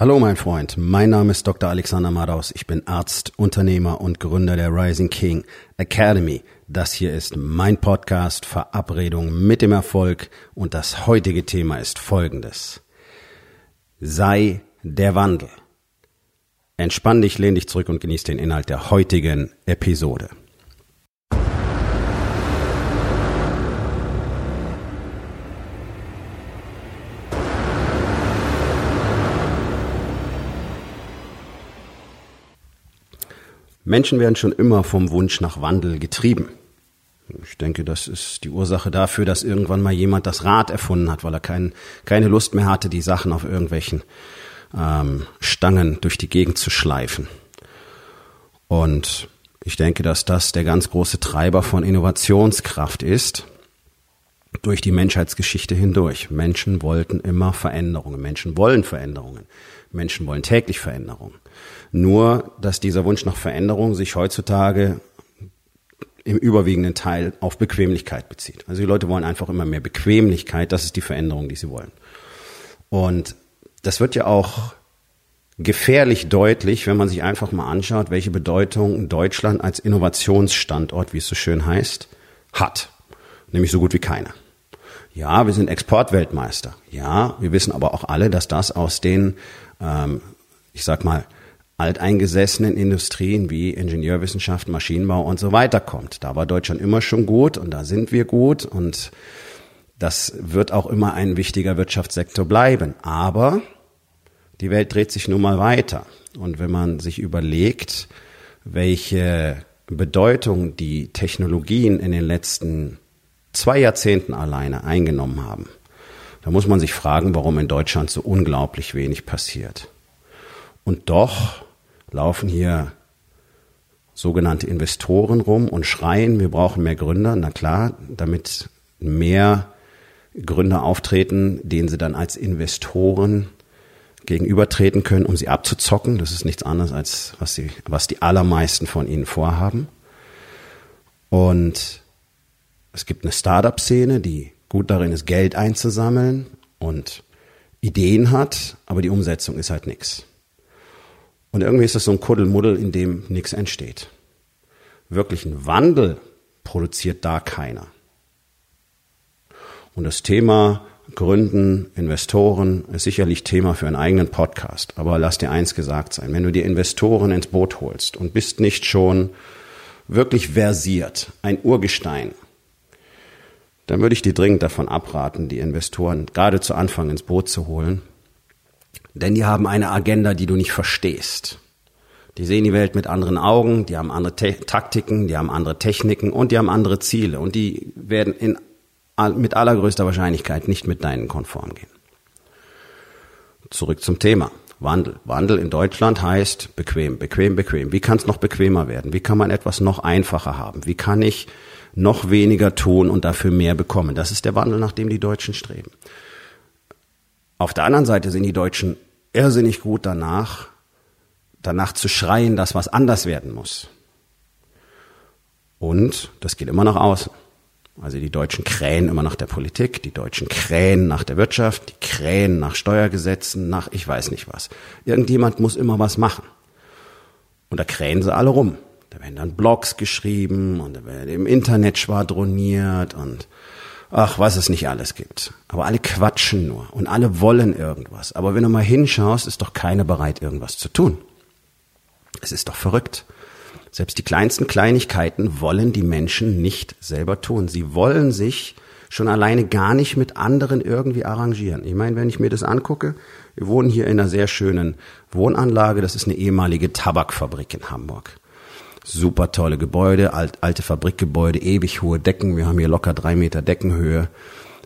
Hallo mein Freund, mein Name ist Dr. Alexander Madaus. Ich bin Arzt, Unternehmer und Gründer der Rising King Academy. Das hier ist mein Podcast Verabredung mit dem Erfolg und das heutige Thema ist folgendes. Sei der Wandel. Entspann dich, lehn dich zurück und genieß den Inhalt der heutigen Episode. Menschen werden schon immer vom Wunsch nach Wandel getrieben. Ich denke, das ist die Ursache dafür, dass irgendwann mal jemand das Rad erfunden hat, weil er kein, keine Lust mehr hatte, die Sachen auf irgendwelchen ähm, Stangen durch die Gegend zu schleifen. Und ich denke, dass das der ganz große Treiber von Innovationskraft ist durch die Menschheitsgeschichte hindurch. Menschen wollten immer Veränderungen. Menschen wollen Veränderungen. Menschen wollen täglich Veränderungen. Nur, dass dieser Wunsch nach Veränderung sich heutzutage im überwiegenden Teil auf Bequemlichkeit bezieht. Also die Leute wollen einfach immer mehr Bequemlichkeit. Das ist die Veränderung, die sie wollen. Und das wird ja auch gefährlich deutlich, wenn man sich einfach mal anschaut, welche Bedeutung Deutschland als Innovationsstandort, wie es so schön heißt, hat. Nämlich so gut wie keine. Ja, wir sind Exportweltmeister. Ja, wir wissen aber auch alle, dass das aus den, ähm, ich sag mal, alteingesessenen Industrien wie Ingenieurwissenschaft, Maschinenbau und so weiter kommt. Da war Deutschland immer schon gut und da sind wir gut und das wird auch immer ein wichtiger Wirtschaftssektor bleiben. Aber die Welt dreht sich nun mal weiter. Und wenn man sich überlegt, welche Bedeutung die Technologien in den letzten zwei Jahrzehnten alleine eingenommen haben, da muss man sich fragen, warum in Deutschland so unglaublich wenig passiert. Und doch laufen hier sogenannte Investoren rum und schreien, wir brauchen mehr Gründer. Na klar, damit mehr Gründer auftreten, denen sie dann als Investoren gegenübertreten können, um sie abzuzocken. Das ist nichts anderes als was sie, was die allermeisten von ihnen vorhaben. Und es gibt eine Startup-Szene, die gut darin ist, Geld einzusammeln und Ideen hat, aber die Umsetzung ist halt nichts. Und irgendwie ist das so ein Kuddelmuddel, in dem nichts entsteht. Wirklichen Wandel produziert da keiner. Und das Thema Gründen, Investoren ist sicherlich Thema für einen eigenen Podcast. Aber lass dir eins gesagt sein. Wenn du dir Investoren ins Boot holst und bist nicht schon wirklich versiert, ein Urgestein, dann würde ich dir dringend davon abraten, die Investoren gerade zu Anfang ins Boot zu holen, denn die haben eine Agenda, die du nicht verstehst. Die sehen die Welt mit anderen Augen, die haben andere Te Taktiken, die haben andere Techniken und die haben andere Ziele. Und die werden in, mit allergrößter Wahrscheinlichkeit nicht mit deinen konform gehen. Zurück zum Thema. Wandel. Wandel in Deutschland heißt bequem, bequem, bequem. Wie kann es noch bequemer werden? Wie kann man etwas noch einfacher haben? Wie kann ich noch weniger tun und dafür mehr bekommen? Das ist der Wandel, nach dem die Deutschen streben. Auf der anderen Seite sind die Deutschen irrsinnig gut danach, danach zu schreien, dass was anders werden muss. Und das geht immer nach außen. Also die Deutschen krähen immer nach der Politik, die Deutschen krähen nach der Wirtschaft, die krähen nach Steuergesetzen, nach ich weiß nicht was. Irgendjemand muss immer was machen. Und da krähen sie alle rum. Da werden dann Blogs geschrieben und da werden im Internet schwadroniert und ach, was es nicht alles gibt. Aber alle quatschen nur und alle wollen irgendwas. Aber wenn du mal hinschaust, ist doch keiner bereit, irgendwas zu tun. Es ist doch verrückt. Selbst die kleinsten Kleinigkeiten wollen die Menschen nicht selber tun. Sie wollen sich schon alleine gar nicht mit anderen irgendwie arrangieren. Ich meine, wenn ich mir das angucke, wir wohnen hier in einer sehr schönen Wohnanlage, das ist eine ehemalige Tabakfabrik in Hamburg super tolle Gebäude, alt, alte Fabrikgebäude, ewig hohe Decken. Wir haben hier locker drei Meter Deckenhöhe.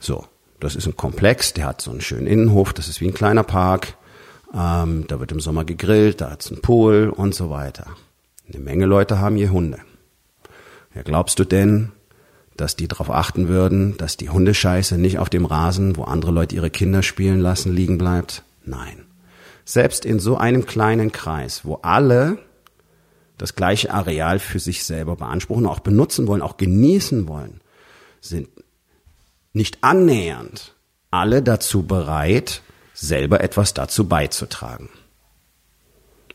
So, das ist ein Komplex, der hat so einen schönen Innenhof, das ist wie ein kleiner Park. Ähm, da wird im Sommer gegrillt, da hat's einen Pool und so weiter. Eine Menge Leute haben hier Hunde. Ja, glaubst du denn, dass die darauf achten würden, dass die Hundescheiße nicht auf dem Rasen, wo andere Leute ihre Kinder spielen lassen, liegen bleibt? Nein. Selbst in so einem kleinen Kreis, wo alle das gleiche Areal für sich selber beanspruchen, auch benutzen wollen, auch genießen wollen, sind nicht annähernd alle dazu bereit, selber etwas dazu beizutragen.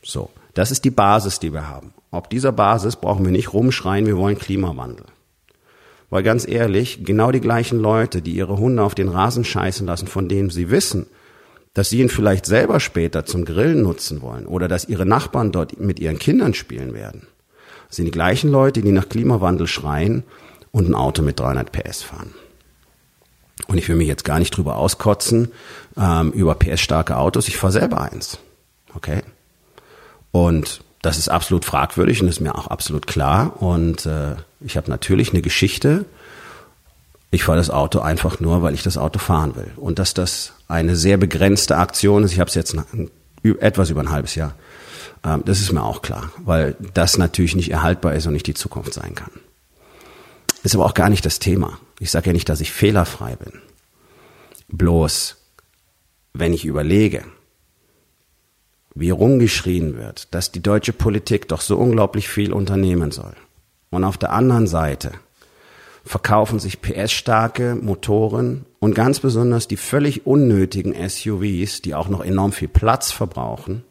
So, das ist die Basis, die wir haben. Ob dieser Basis brauchen wir nicht rumschreien, wir wollen Klimawandel. Weil ganz ehrlich, genau die gleichen Leute, die ihre Hunde auf den Rasen scheißen lassen, von denen sie wissen, dass sie ihn vielleicht selber später zum Grillen nutzen wollen oder dass ihre Nachbarn dort mit ihren Kindern spielen werden, sind die gleichen Leute, die nach Klimawandel schreien und ein Auto mit 300 PS fahren. Und ich will mich jetzt gar nicht drüber auskotzen ähm, über PS-starke Autos. Ich fahre selber eins. Okay? Und das ist absolut fragwürdig und ist mir auch absolut klar. Und äh, ich habe natürlich eine Geschichte. Ich fahre das Auto einfach nur, weil ich das Auto fahren will. Und dass das eine sehr begrenzte Aktion ist, ich habe es jetzt etwas über ein halbes Jahr, ähm, das ist mir auch klar, weil das natürlich nicht erhaltbar ist und nicht die Zukunft sein kann. Ist aber auch gar nicht das Thema. Ich sage ja nicht, dass ich fehlerfrei bin. Bloß, wenn ich überlege, wie rumgeschrien wird, dass die deutsche Politik doch so unglaublich viel unternehmen soll. Und auf der anderen Seite verkaufen sich PS-starke Motoren und ganz besonders die völlig unnötigen SUVs, die auch noch enorm viel Platz verbrauchen,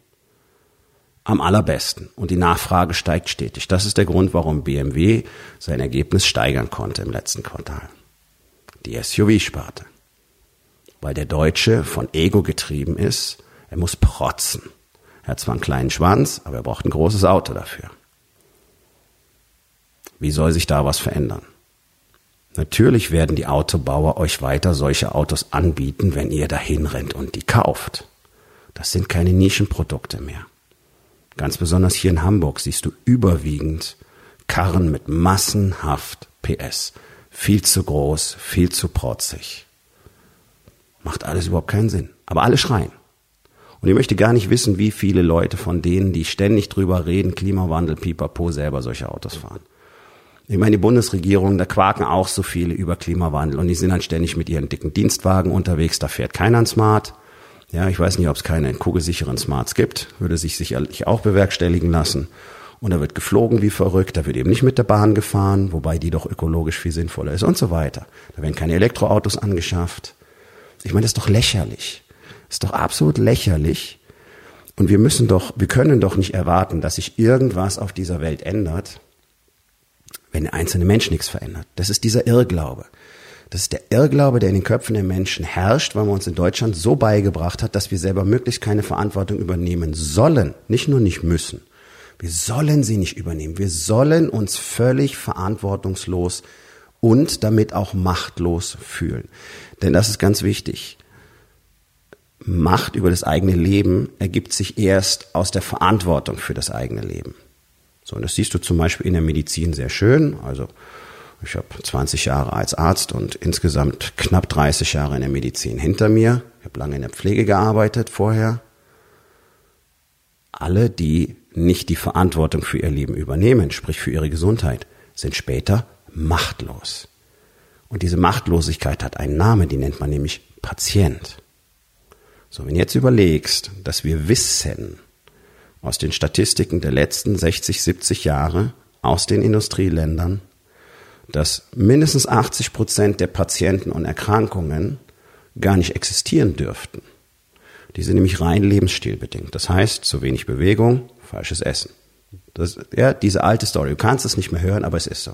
am allerbesten. Und die Nachfrage steigt stetig. Das ist der Grund, warum BMW sein Ergebnis steigern konnte im letzten Quartal. Die SUV-Sparte. Weil der Deutsche von Ego getrieben ist, er muss protzen. Er hat zwar einen kleinen Schwanz, aber er braucht ein großes Auto dafür. Wie soll sich da was verändern? Natürlich werden die Autobauer euch weiter solche Autos anbieten, wenn ihr dahin rennt und die kauft. Das sind keine Nischenprodukte mehr. Ganz besonders hier in Hamburg siehst du überwiegend Karren mit massenhaft PS. Viel zu groß, viel zu protzig. Macht alles überhaupt keinen Sinn. Aber alle schreien. Und ich möchte gar nicht wissen, wie viele Leute von denen, die ständig drüber reden, Klimawandel, pipapo, selber solche Autos fahren. Ich meine, die Bundesregierung, da quaken auch so viele über Klimawandel und die sind dann ständig mit ihren dicken Dienstwagen unterwegs, da fährt keiner ein Smart. Ja, ich weiß nicht, ob es keine kugelsicheren Smarts gibt, würde sich sicherlich auch bewerkstelligen lassen. Und da wird geflogen wie verrückt, da wird eben nicht mit der Bahn gefahren, wobei die doch ökologisch viel sinnvoller ist und so weiter. Da werden keine Elektroautos angeschafft. Ich meine, das ist doch lächerlich. Das ist doch absolut lächerlich. Und wir müssen doch, wir können doch nicht erwarten, dass sich irgendwas auf dieser Welt ändert, wenn der einzelne Mensch nichts verändert. Das ist dieser Irrglaube. Das ist der Irrglaube, der in den Köpfen der Menschen herrscht, weil man uns in Deutschland so beigebracht hat, dass wir selber möglichst keine Verantwortung übernehmen sollen, nicht nur nicht müssen. Wir sollen sie nicht übernehmen. Wir sollen uns völlig verantwortungslos und damit auch machtlos fühlen. Denn das ist ganz wichtig. Macht über das eigene Leben ergibt sich erst aus der Verantwortung für das eigene Leben. So, und das siehst du zum Beispiel in der Medizin sehr schön. Also ich habe 20 Jahre als Arzt und insgesamt knapp 30 Jahre in der Medizin hinter mir. Ich habe lange in der Pflege gearbeitet vorher. Alle, die nicht die Verantwortung für ihr Leben übernehmen, sprich für ihre Gesundheit, sind später machtlos. Und diese Machtlosigkeit hat einen Namen, die nennt man nämlich Patient. So, wenn du jetzt überlegst, dass wir wissen aus den Statistiken der letzten 60, 70 Jahre aus den Industrieländern, dass mindestens 80 Prozent der Patienten und Erkrankungen gar nicht existieren dürften. Die sind nämlich rein lebensstilbedingt. Das heißt, zu wenig Bewegung, falsches Essen. Das, ja, diese alte Story. Du kannst es nicht mehr hören, aber es ist so.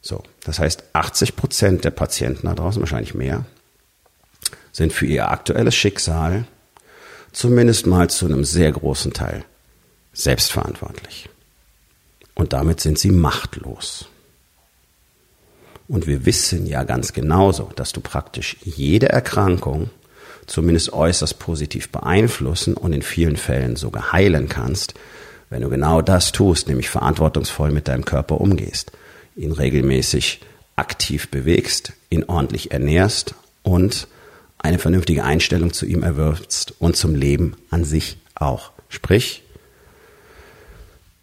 So, das heißt, 80 Prozent der Patienten da draußen, wahrscheinlich mehr, sind für ihr aktuelles Schicksal zumindest mal zu einem sehr großen Teil selbstverantwortlich. Und damit sind sie machtlos. Und wir wissen ja ganz genauso, dass du praktisch jede Erkrankung zumindest äußerst positiv beeinflussen und in vielen Fällen sogar heilen kannst, wenn du genau das tust, nämlich verantwortungsvoll mit deinem Körper umgehst, ihn regelmäßig aktiv bewegst, ihn ordentlich ernährst und eine vernünftige Einstellung zu ihm erwirbst und zum Leben an sich auch. Sprich,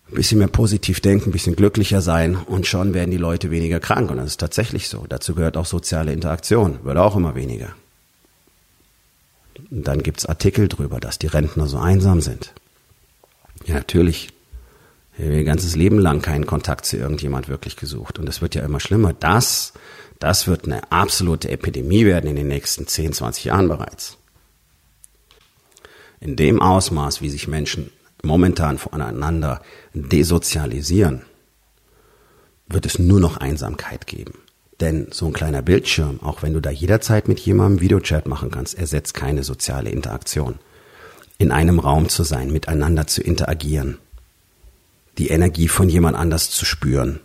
ein bisschen mehr positiv denken, ein bisschen glücklicher sein und schon werden die Leute weniger krank. Und das ist tatsächlich so. Dazu gehört auch soziale Interaktion, wird auch immer weniger. Und dann gibt's Artikel drüber, dass die Rentner so einsam sind. Ja, natürlich. Ihr ganzes Leben lang keinen Kontakt zu irgendjemand wirklich gesucht. Und es wird ja immer schlimmer. Das, das wird eine absolute Epidemie werden in den nächsten 10, 20 Jahren bereits. In dem Ausmaß, wie sich Menschen momentan voneinander desozialisieren, wird es nur noch Einsamkeit geben. Denn so ein kleiner Bildschirm, auch wenn du da jederzeit mit jemandem Videochat machen kannst, ersetzt keine soziale Interaktion. In einem Raum zu sein, miteinander zu interagieren, die Energie von jemand anders zu spüren,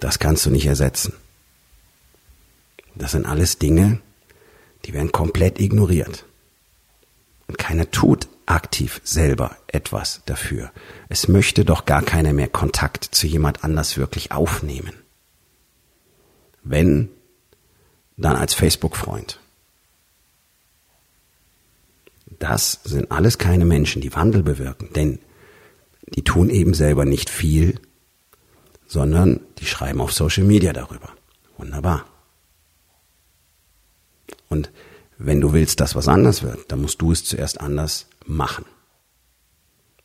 das kannst du nicht ersetzen. Das sind alles Dinge, die werden komplett ignoriert. Und keiner tut aktiv selber etwas dafür. Es möchte doch gar keiner mehr Kontakt zu jemand anders wirklich aufnehmen. Wenn, dann als Facebook-Freund. Das sind alles keine Menschen, die Wandel bewirken, denn die tun eben selber nicht viel, sondern die schreiben auf Social Media darüber. Wunderbar. Und wenn du willst, dass was anders wird, dann musst du es zuerst anders machen.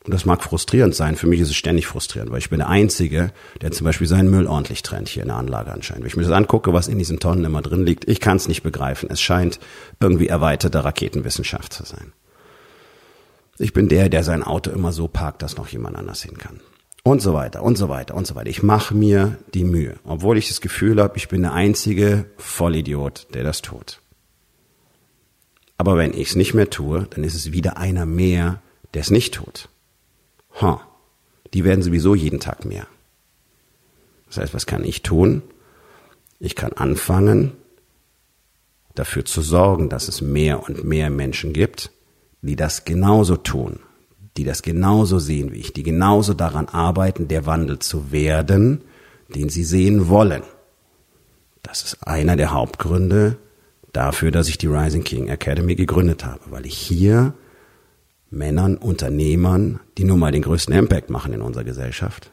Und das mag frustrierend sein. Für mich ist es ständig frustrierend, weil ich bin der Einzige, der zum Beispiel seinen Müll ordentlich trennt hier in der Anlage anscheinend. Wenn ich mir das angucke, was in diesen Tonnen immer drin liegt, ich kann es nicht begreifen. Es scheint irgendwie erweiterte Raketenwissenschaft zu sein. Ich bin der, der sein Auto immer so parkt, dass noch jemand anders hin kann. Und so weiter und so weiter und so weiter. Ich mache mir die Mühe, obwohl ich das Gefühl habe, ich bin der einzige Vollidiot, der das tut. Aber wenn ich es nicht mehr tue, dann ist es wieder einer mehr, der es nicht tut. Ha, die werden sowieso jeden Tag mehr. Das heißt, was kann ich tun? Ich kann anfangen, dafür zu sorgen, dass es mehr und mehr Menschen gibt, die das genauso tun, die das genauso sehen wie ich, die genauso daran arbeiten, der Wandel zu werden, den sie sehen wollen. Das ist einer der Hauptgründe dafür, dass ich die Rising King Academy gegründet habe, weil ich hier Männern, Unternehmern, die nun mal den größten Impact machen in unserer Gesellschaft,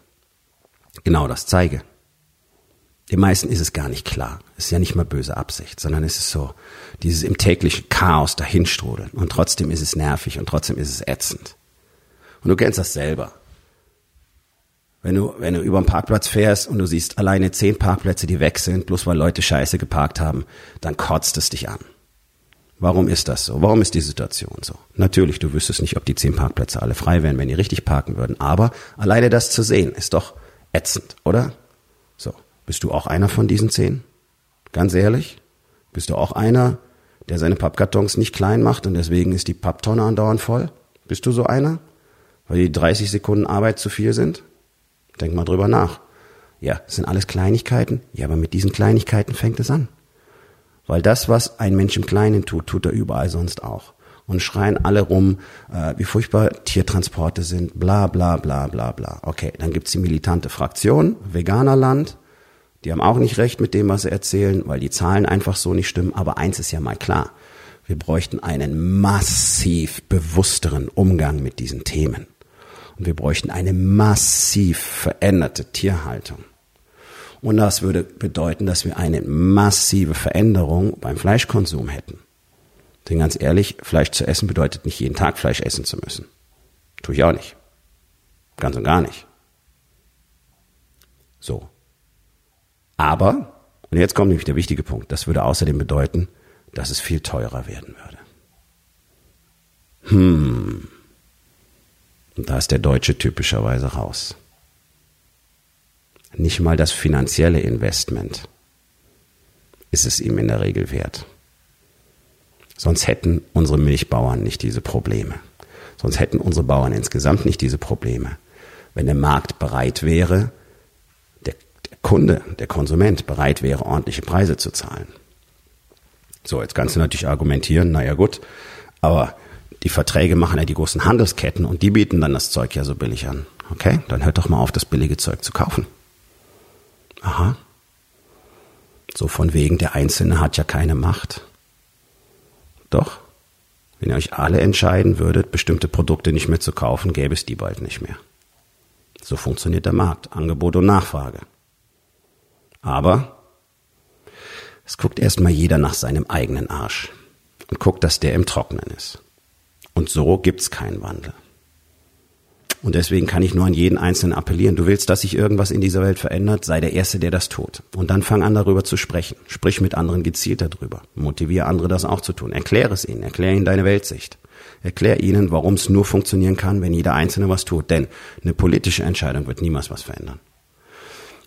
genau das zeige. Den meisten ist es gar nicht klar. Es ist ja nicht mal böse Absicht, sondern es ist so, dieses im täglichen Chaos dahinstrudeln. Und trotzdem ist es nervig und trotzdem ist es ätzend. Und du kennst das selber. Wenn du, wenn du über den Parkplatz fährst und du siehst alleine zehn Parkplätze, die weg sind, bloß weil Leute Scheiße geparkt haben, dann kotzt es dich an. Warum ist das so? Warum ist die Situation so? Natürlich, du wüsstest nicht, ob die zehn Parkplätze alle frei wären, wenn die richtig parken würden. Aber alleine das zu sehen, ist doch ätzend, oder? So. Bist du auch einer von diesen zehn? Ganz ehrlich? Bist du auch einer, der seine Pappkartons nicht klein macht und deswegen ist die Papptonne andauernd voll? Bist du so einer? Weil die 30 Sekunden Arbeit zu viel sind? Denk mal drüber nach. Ja, das sind alles Kleinigkeiten. Ja, aber mit diesen Kleinigkeiten fängt es an. Weil das, was ein Mensch im Kleinen tut, tut er überall sonst auch. Und schreien alle rum, äh, wie furchtbar Tiertransporte sind, bla bla bla bla bla. Okay, dann gibt's die militante Fraktion, Veganerland, die haben auch nicht recht mit dem, was sie erzählen, weil die Zahlen einfach so nicht stimmen. Aber eins ist ja mal klar. Wir bräuchten einen massiv bewussteren Umgang mit diesen Themen. Und wir bräuchten eine massiv veränderte Tierhaltung. Und das würde bedeuten, dass wir eine massive Veränderung beim Fleischkonsum hätten. Denn ganz ehrlich, Fleisch zu essen bedeutet nicht jeden Tag Fleisch essen zu müssen. Tue ich auch nicht. Ganz und gar nicht. So. Aber, und jetzt kommt nämlich der wichtige Punkt, das würde außerdem bedeuten, dass es viel teurer werden würde. Hm. Und da ist der Deutsche typischerweise raus. Nicht mal das finanzielle Investment ist es ihm in der Regel wert. Sonst hätten unsere Milchbauern nicht diese Probleme. Sonst hätten unsere Bauern insgesamt nicht diese Probleme. Wenn der Markt bereit wäre, Kunde, der Konsument bereit wäre, ordentliche Preise zu zahlen. So, jetzt kannst du natürlich argumentieren, naja gut, aber die Verträge machen ja die großen Handelsketten und die bieten dann das Zeug ja so billig an. Okay, dann hört doch mal auf, das billige Zeug zu kaufen. Aha. So von wegen, der Einzelne hat ja keine Macht. Doch. Wenn ihr euch alle entscheiden würdet, bestimmte Produkte nicht mehr zu kaufen, gäbe es die bald nicht mehr. So funktioniert der Markt. Angebot und Nachfrage. Aber es guckt erstmal jeder nach seinem eigenen Arsch und guckt, dass der im Trocknen ist. Und so gibt's keinen Wandel. Und deswegen kann ich nur an jeden Einzelnen appellieren. Du willst, dass sich irgendwas in dieser Welt verändert, sei der Erste, der das tut. Und dann fang an, darüber zu sprechen. Sprich mit anderen gezielt darüber. Motiviere andere, das auch zu tun. Erkläre es ihnen. Erkläre ihnen deine Weltsicht. Erklär ihnen, warum es nur funktionieren kann, wenn jeder Einzelne was tut. Denn eine politische Entscheidung wird niemals was verändern.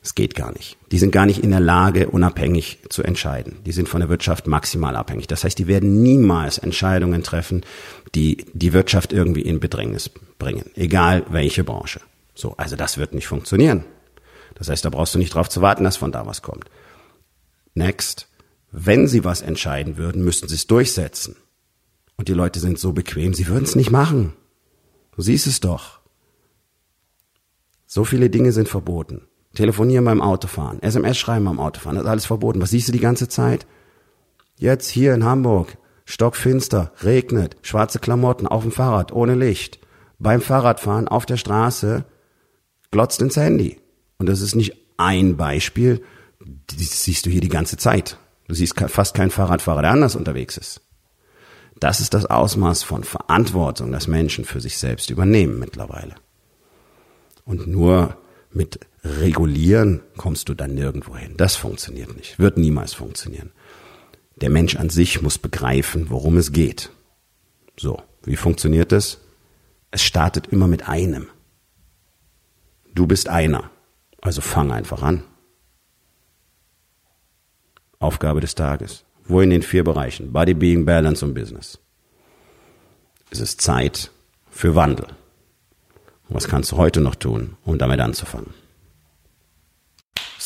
Es geht gar nicht. Die sind gar nicht in der Lage, unabhängig zu entscheiden. Die sind von der Wirtschaft maximal abhängig. Das heißt, die werden niemals Entscheidungen treffen, die die Wirtschaft irgendwie in Bedrängnis bringen. Egal welche Branche. So, also das wird nicht funktionieren. Das heißt, da brauchst du nicht drauf zu warten, dass von da was kommt. Next. Wenn sie was entscheiden würden, müssten sie es durchsetzen. Und die Leute sind so bequem, sie würden es nicht machen. Du siehst es doch. So viele Dinge sind verboten. Telefonieren beim Autofahren, SMS schreiben beim Autofahren, das ist alles verboten. Was siehst du die ganze Zeit? Jetzt hier in Hamburg, stockfinster, regnet, schwarze Klamotten auf dem Fahrrad, ohne Licht. Beim Fahrradfahren auf der Straße glotzt ins Handy. Und das ist nicht ein Beispiel, das siehst du hier die ganze Zeit. Du siehst fast keinen Fahrradfahrer, der anders unterwegs ist. Das ist das Ausmaß von Verantwortung, das Menschen für sich selbst übernehmen mittlerweile. Und nur mit regulieren kommst du dann nirgendwo hin. Das funktioniert nicht, wird niemals funktionieren. Der Mensch an sich muss begreifen, worum es geht. So, wie funktioniert es? Es startet immer mit einem. Du bist einer, also fang einfach an. Aufgabe des Tages. Wo in den vier Bereichen? Body, Being, Balance und Business. Es ist Zeit für Wandel. Was kannst du heute noch tun, um damit anzufangen?